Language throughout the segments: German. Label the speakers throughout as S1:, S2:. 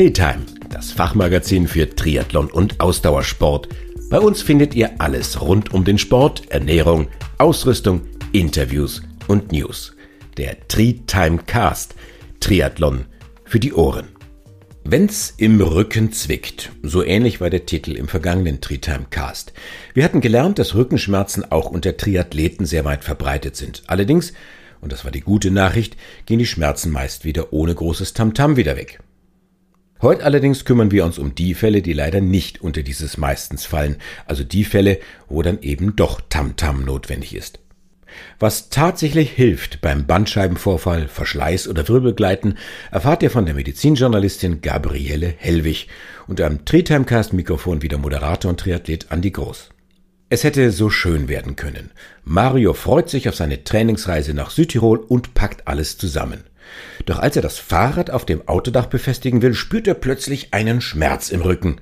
S1: Treetime, das Fachmagazin für Triathlon und Ausdauersport. Bei uns findet ihr alles rund um den Sport, Ernährung, Ausrüstung, Interviews und News. Der Treetime Cast, Triathlon für die Ohren. Wenn's im Rücken zwickt, so ähnlich war der Titel im vergangenen Treetime Cast. Wir hatten gelernt, dass Rückenschmerzen auch unter Triathleten sehr weit verbreitet sind. Allerdings, und das war die gute Nachricht, gehen die Schmerzen meist wieder ohne großes Tamtam wieder weg. Heute allerdings kümmern wir uns um die Fälle, die leider nicht unter dieses meistens fallen, also die Fälle, wo dann eben doch Tamtam notwendig ist. Was tatsächlich hilft beim Bandscheibenvorfall, Verschleiß oder Wirbelgleiten, erfahrt ihr von der Medizinjournalistin Gabriele Hellwig und am Treetimecast-Mikrofon wieder Moderator und Triathlet Andi Groß. Es hätte so schön werden können. Mario freut sich auf seine Trainingsreise nach Südtirol und packt alles zusammen. Doch als er das Fahrrad auf dem Autodach befestigen will, spürt er plötzlich einen Schmerz im Rücken.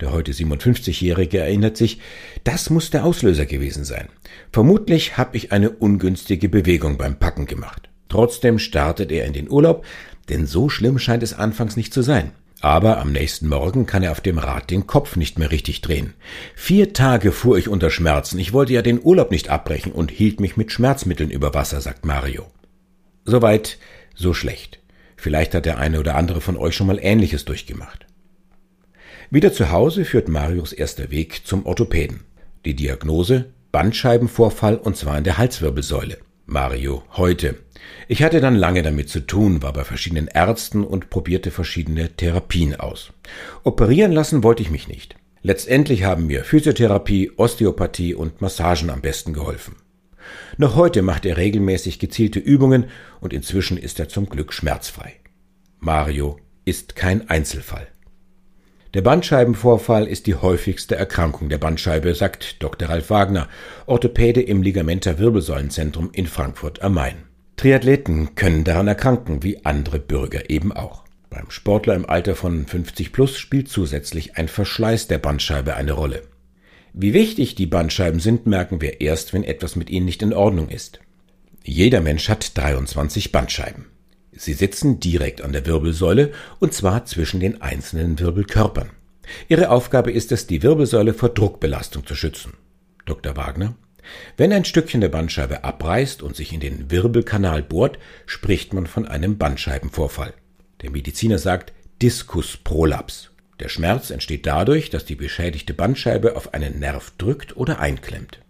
S1: Der heute 57-Jährige erinnert sich, das muss der Auslöser gewesen sein. Vermutlich habe ich eine ungünstige Bewegung beim Packen gemacht. Trotzdem startet er in den Urlaub, denn so schlimm scheint es anfangs nicht zu sein. Aber am nächsten Morgen kann er auf dem Rad den Kopf nicht mehr richtig drehen. Vier Tage fuhr ich unter Schmerzen. Ich wollte ja den Urlaub nicht abbrechen und hielt mich mit Schmerzmitteln über Wasser, sagt Mario. Soweit, so schlecht. Vielleicht hat der eine oder andere von euch schon mal Ähnliches durchgemacht. Wieder zu Hause führt Marius erster Weg zum Orthopäden. Die Diagnose Bandscheibenvorfall und zwar in der Halswirbelsäule. Mario heute. Ich hatte dann lange damit zu tun, war bei verschiedenen Ärzten und probierte verschiedene Therapien aus. Operieren lassen wollte ich mich nicht. Letztendlich haben mir Physiotherapie, Osteopathie und Massagen am besten geholfen. Noch heute macht er regelmäßig gezielte Übungen und inzwischen ist er zum Glück schmerzfrei. Mario ist kein Einzelfall. Der Bandscheibenvorfall ist die häufigste Erkrankung der Bandscheibe, sagt Dr. Ralf Wagner, Orthopäde im Ligamenter Wirbelsäulenzentrum in Frankfurt am Main. Triathleten können daran erkranken, wie andere Bürger eben auch. Beim Sportler im Alter von 50 plus spielt zusätzlich ein Verschleiß der Bandscheibe eine Rolle. Wie wichtig die Bandscheiben sind, merken wir erst, wenn etwas mit ihnen nicht in Ordnung ist. Jeder Mensch hat 23 Bandscheiben. Sie sitzen direkt an der Wirbelsäule und zwar zwischen den einzelnen Wirbelkörpern. Ihre Aufgabe ist es, die Wirbelsäule vor Druckbelastung zu schützen. Dr. Wagner wenn ein Stückchen der Bandscheibe abreißt und sich in den Wirbelkanal bohrt, spricht man von einem Bandscheibenvorfall. Der Mediziner sagt Diskusprolaps. Der Schmerz entsteht dadurch, dass die beschädigte Bandscheibe auf einen Nerv drückt oder einklemmt.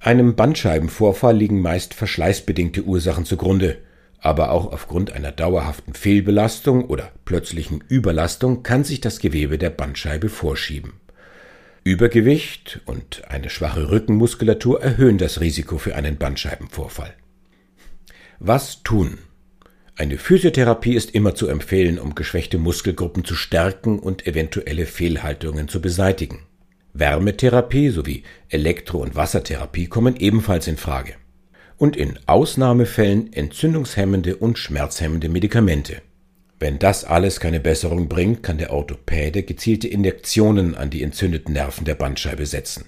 S1: Einem Bandscheibenvorfall liegen meist verschleißbedingte Ursachen zugrunde aber auch aufgrund einer dauerhaften Fehlbelastung oder plötzlichen Überlastung kann sich das Gewebe der Bandscheibe vorschieben. Übergewicht und eine schwache Rückenmuskulatur erhöhen das Risiko für einen Bandscheibenvorfall. Was tun? Eine Physiotherapie ist immer zu empfehlen, um geschwächte Muskelgruppen zu stärken und eventuelle Fehlhaltungen zu beseitigen. Wärmetherapie sowie Elektro- und Wassertherapie kommen ebenfalls in Frage und in Ausnahmefällen entzündungshemmende und schmerzhemmende Medikamente. Wenn das alles keine Besserung bringt, kann der Orthopäde gezielte Injektionen an die entzündeten Nerven der Bandscheibe setzen.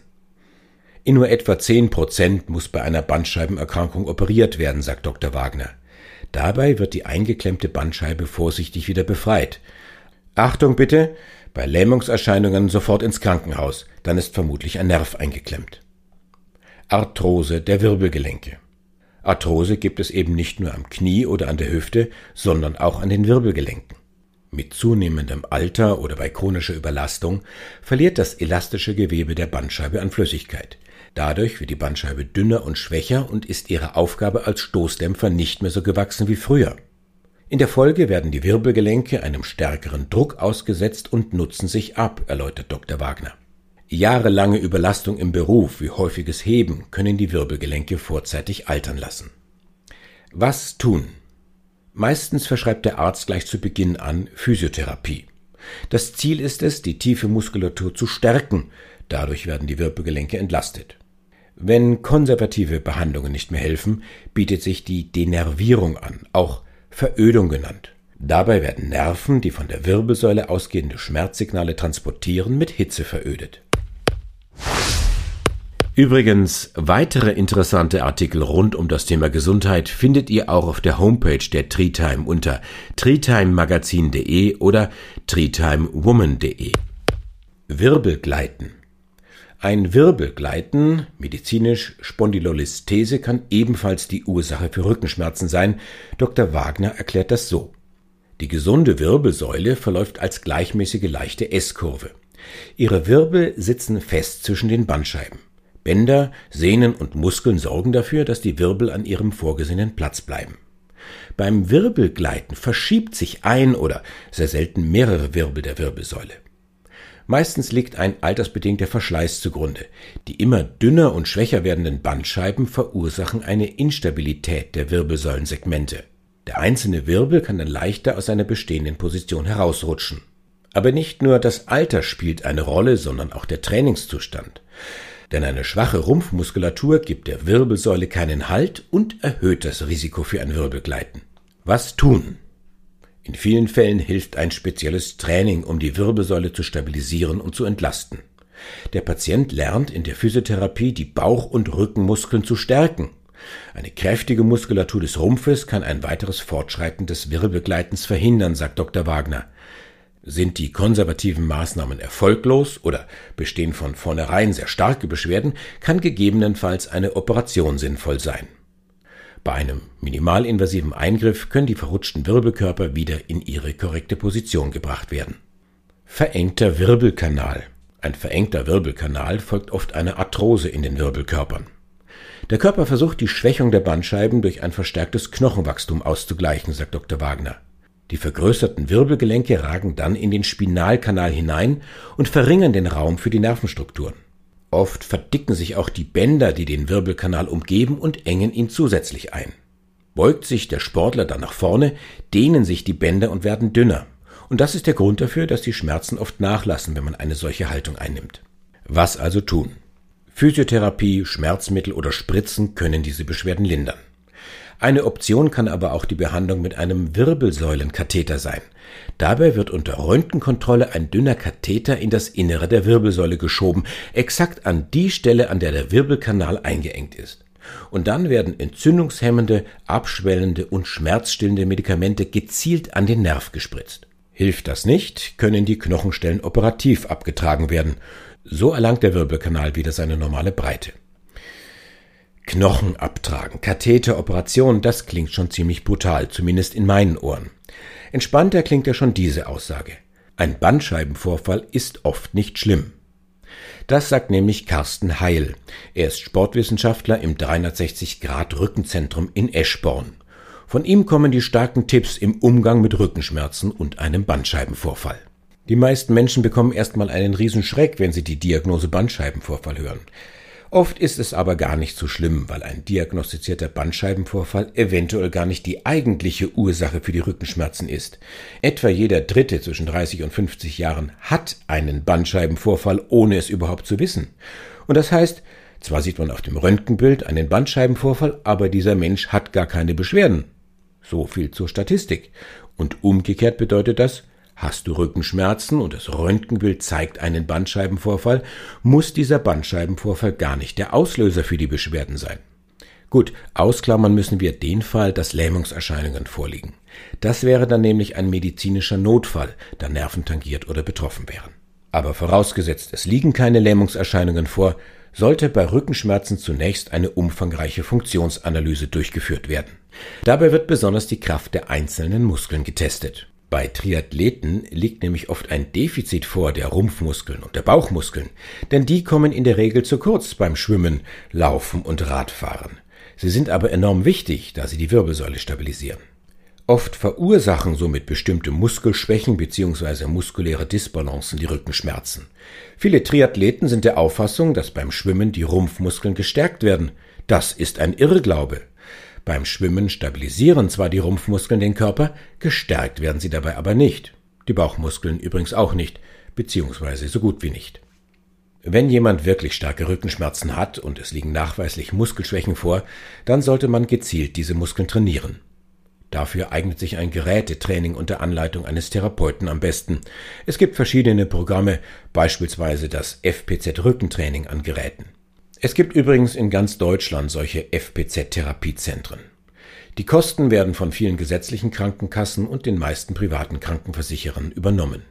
S1: In nur etwa 10 Prozent muss bei einer Bandscheibenerkrankung operiert werden, sagt Dr. Wagner. Dabei wird die eingeklemmte Bandscheibe vorsichtig wieder befreit. Achtung bitte, bei Lähmungserscheinungen sofort ins Krankenhaus, dann ist vermutlich ein Nerv eingeklemmt. Arthrose der Wirbelgelenke. Arthrose gibt es eben nicht nur am Knie oder an der Hüfte, sondern auch an den Wirbelgelenken. Mit zunehmendem Alter oder bei chronischer Überlastung verliert das elastische Gewebe der Bandscheibe an Flüssigkeit. Dadurch wird die Bandscheibe dünner und schwächer und ist ihrer Aufgabe als Stoßdämpfer nicht mehr so gewachsen wie früher. In der Folge werden die Wirbelgelenke einem stärkeren Druck ausgesetzt und nutzen sich ab, erläutert Dr. Wagner. Jahrelange Überlastung im Beruf wie häufiges Heben können die Wirbelgelenke vorzeitig altern lassen. Was tun? Meistens verschreibt der Arzt gleich zu Beginn an Physiotherapie. Das Ziel ist es, die tiefe Muskulatur zu stärken, dadurch werden die Wirbelgelenke entlastet. Wenn konservative Behandlungen nicht mehr helfen, bietet sich die Denervierung an, auch Verödung genannt. Dabei werden Nerven, die von der Wirbelsäule ausgehende Schmerzsignale transportieren, mit Hitze verödet. Übrigens, weitere interessante Artikel rund um das Thema Gesundheit findet ihr auch auf der Homepage der Treetime unter treetimemagazin.de oder treetimewoman.de. Wirbelgleiten. Ein Wirbelgleiten, medizinisch Spondylolistese, kann ebenfalls die Ursache für Rückenschmerzen sein. Dr. Wagner erklärt das so. Die gesunde Wirbelsäule verläuft als gleichmäßige leichte S-Kurve. Ihre Wirbel sitzen fest zwischen den Bandscheiben. Bänder, Sehnen und Muskeln sorgen dafür, dass die Wirbel an ihrem vorgesehenen Platz bleiben. Beim Wirbelgleiten verschiebt sich ein oder sehr selten mehrere Wirbel der Wirbelsäule. Meistens liegt ein altersbedingter Verschleiß zugrunde. Die immer dünner und schwächer werdenden Bandscheiben verursachen eine Instabilität der Wirbelsäulensegmente. Der einzelne Wirbel kann dann leichter aus seiner bestehenden Position herausrutschen. Aber nicht nur das Alter spielt eine Rolle, sondern auch der Trainingszustand. Denn eine schwache Rumpfmuskulatur gibt der Wirbelsäule keinen Halt und erhöht das Risiko für ein Wirbelgleiten. Was tun? In vielen Fällen hilft ein spezielles Training, um die Wirbelsäule zu stabilisieren und zu entlasten. Der Patient lernt in der Physiotherapie die Bauch- und Rückenmuskeln zu stärken. Eine kräftige Muskulatur des Rumpfes kann ein weiteres Fortschreiten des Wirbelgleitens verhindern, sagt Dr. Wagner. Sind die konservativen Maßnahmen erfolglos oder bestehen von vornherein sehr starke Beschwerden, kann gegebenenfalls eine Operation sinnvoll sein. Bei einem minimalinvasiven Eingriff können die verrutschten Wirbelkörper wieder in ihre korrekte Position gebracht werden. Verengter Wirbelkanal. Ein verengter Wirbelkanal folgt oft einer Arthrose in den Wirbelkörpern. Der Körper versucht die Schwächung der Bandscheiben durch ein verstärktes Knochenwachstum auszugleichen, sagt Dr. Wagner. Die vergrößerten Wirbelgelenke ragen dann in den Spinalkanal hinein und verringern den Raum für die Nervenstrukturen. Oft verdicken sich auch die Bänder, die den Wirbelkanal umgeben und engen ihn zusätzlich ein. Beugt sich der Sportler dann nach vorne, dehnen sich die Bänder und werden dünner. Und das ist der Grund dafür, dass die Schmerzen oft nachlassen, wenn man eine solche Haltung einnimmt. Was also tun? Physiotherapie, Schmerzmittel oder Spritzen können diese Beschwerden lindern. Eine Option kann aber auch die Behandlung mit einem Wirbelsäulenkatheter sein. Dabei wird unter Röntgenkontrolle ein dünner Katheter in das Innere der Wirbelsäule geschoben, exakt an die Stelle, an der der Wirbelkanal eingeengt ist. Und dann werden entzündungshemmende, abschwellende und schmerzstillende Medikamente gezielt an den Nerv gespritzt. Hilft das nicht, können die Knochenstellen operativ abgetragen werden. So erlangt der Wirbelkanal wieder seine normale Breite. Knochen abtragen, Katheteroperation, das klingt schon ziemlich brutal, zumindest in meinen Ohren. Entspannter klingt ja schon diese Aussage. Ein Bandscheibenvorfall ist oft nicht schlimm. Das sagt nämlich Carsten Heil. Er ist Sportwissenschaftler im 360 Grad Rückenzentrum in Eschborn. Von ihm kommen die starken Tipps im Umgang mit Rückenschmerzen und einem Bandscheibenvorfall. Die meisten Menschen bekommen erstmal einen Riesenschreck, wenn sie die Diagnose Bandscheibenvorfall hören. Oft ist es aber gar nicht so schlimm, weil ein diagnostizierter Bandscheibenvorfall eventuell gar nicht die eigentliche Ursache für die Rückenschmerzen ist. Etwa jeder Dritte zwischen 30 und 50 Jahren hat einen Bandscheibenvorfall, ohne es überhaupt zu wissen. Und das heißt, zwar sieht man auf dem Röntgenbild einen Bandscheibenvorfall, aber dieser Mensch hat gar keine Beschwerden. So viel zur Statistik. Und umgekehrt bedeutet das, Hast du Rückenschmerzen und das Röntgenbild zeigt einen Bandscheibenvorfall, muss dieser Bandscheibenvorfall gar nicht der Auslöser für die Beschwerden sein. Gut, ausklammern müssen wir den Fall, dass Lähmungserscheinungen vorliegen. Das wäre dann nämlich ein medizinischer Notfall, da Nerven tangiert oder betroffen wären. Aber vorausgesetzt, es liegen keine Lähmungserscheinungen vor, sollte bei Rückenschmerzen zunächst eine umfangreiche Funktionsanalyse durchgeführt werden. Dabei wird besonders die Kraft der einzelnen Muskeln getestet. Bei Triathleten liegt nämlich oft ein Defizit vor der Rumpfmuskeln und der Bauchmuskeln, denn die kommen in der Regel zu kurz beim Schwimmen, Laufen und Radfahren. Sie sind aber enorm wichtig, da sie die Wirbelsäule stabilisieren. Oft verursachen somit bestimmte Muskelschwächen bzw. muskuläre Disbalancen die Rückenschmerzen. Viele Triathleten sind der Auffassung, dass beim Schwimmen die Rumpfmuskeln gestärkt werden. Das ist ein Irrglaube. Beim Schwimmen stabilisieren zwar die Rumpfmuskeln den Körper, gestärkt werden sie dabei aber nicht. Die Bauchmuskeln übrigens auch nicht, beziehungsweise so gut wie nicht. Wenn jemand wirklich starke Rückenschmerzen hat und es liegen nachweislich Muskelschwächen vor, dann sollte man gezielt diese Muskeln trainieren. Dafür eignet sich ein Gerätetraining unter Anleitung eines Therapeuten am besten. Es gibt verschiedene Programme, beispielsweise das FPZ Rückentraining an Geräten. Es gibt übrigens in ganz Deutschland solche FPZ-Therapiezentren. Die Kosten werden von vielen gesetzlichen Krankenkassen und den meisten privaten Krankenversicherern übernommen.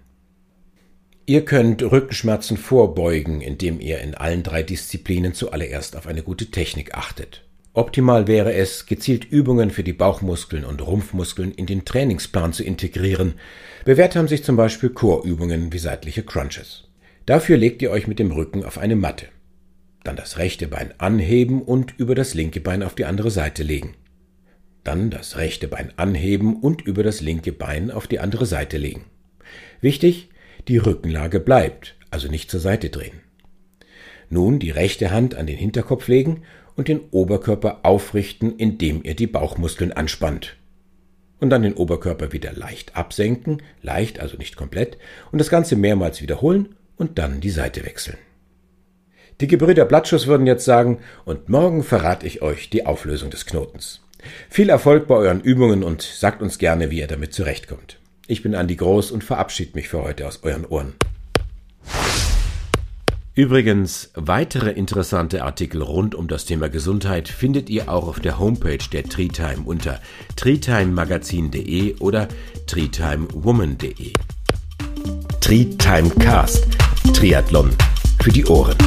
S1: Ihr könnt Rückenschmerzen vorbeugen, indem ihr in allen drei Disziplinen zuallererst auf eine gute Technik achtet. Optimal wäre es, gezielt Übungen für die Bauchmuskeln und Rumpfmuskeln in den Trainingsplan zu integrieren. Bewährt haben sich zum Beispiel Chorübungen wie seitliche Crunches. Dafür legt ihr euch mit dem Rücken auf eine Matte. Dann das rechte Bein anheben und über das linke Bein auf die andere Seite legen. Dann das rechte Bein anheben und über das linke Bein auf die andere Seite legen. Wichtig, die Rückenlage bleibt, also nicht zur Seite drehen. Nun die rechte Hand an den Hinterkopf legen und den Oberkörper aufrichten, indem ihr die Bauchmuskeln anspannt. Und dann den Oberkörper wieder leicht absenken, leicht, also nicht komplett, und das Ganze mehrmals wiederholen und dann die Seite wechseln. Die Gebrüder Blattschuss würden jetzt sagen, und morgen verrate ich euch die Auflösung des Knotens. Viel Erfolg bei euren Übungen und sagt uns gerne, wie ihr damit zurechtkommt. Ich bin Andi Groß und verabschiede mich für heute aus euren Ohren. Übrigens, weitere interessante Artikel rund um das Thema Gesundheit findet ihr auch auf der Homepage der Treetime unter treetimemagazin.de oder treetimewoman.de. Treetime Cast. Triathlon für die Ohren.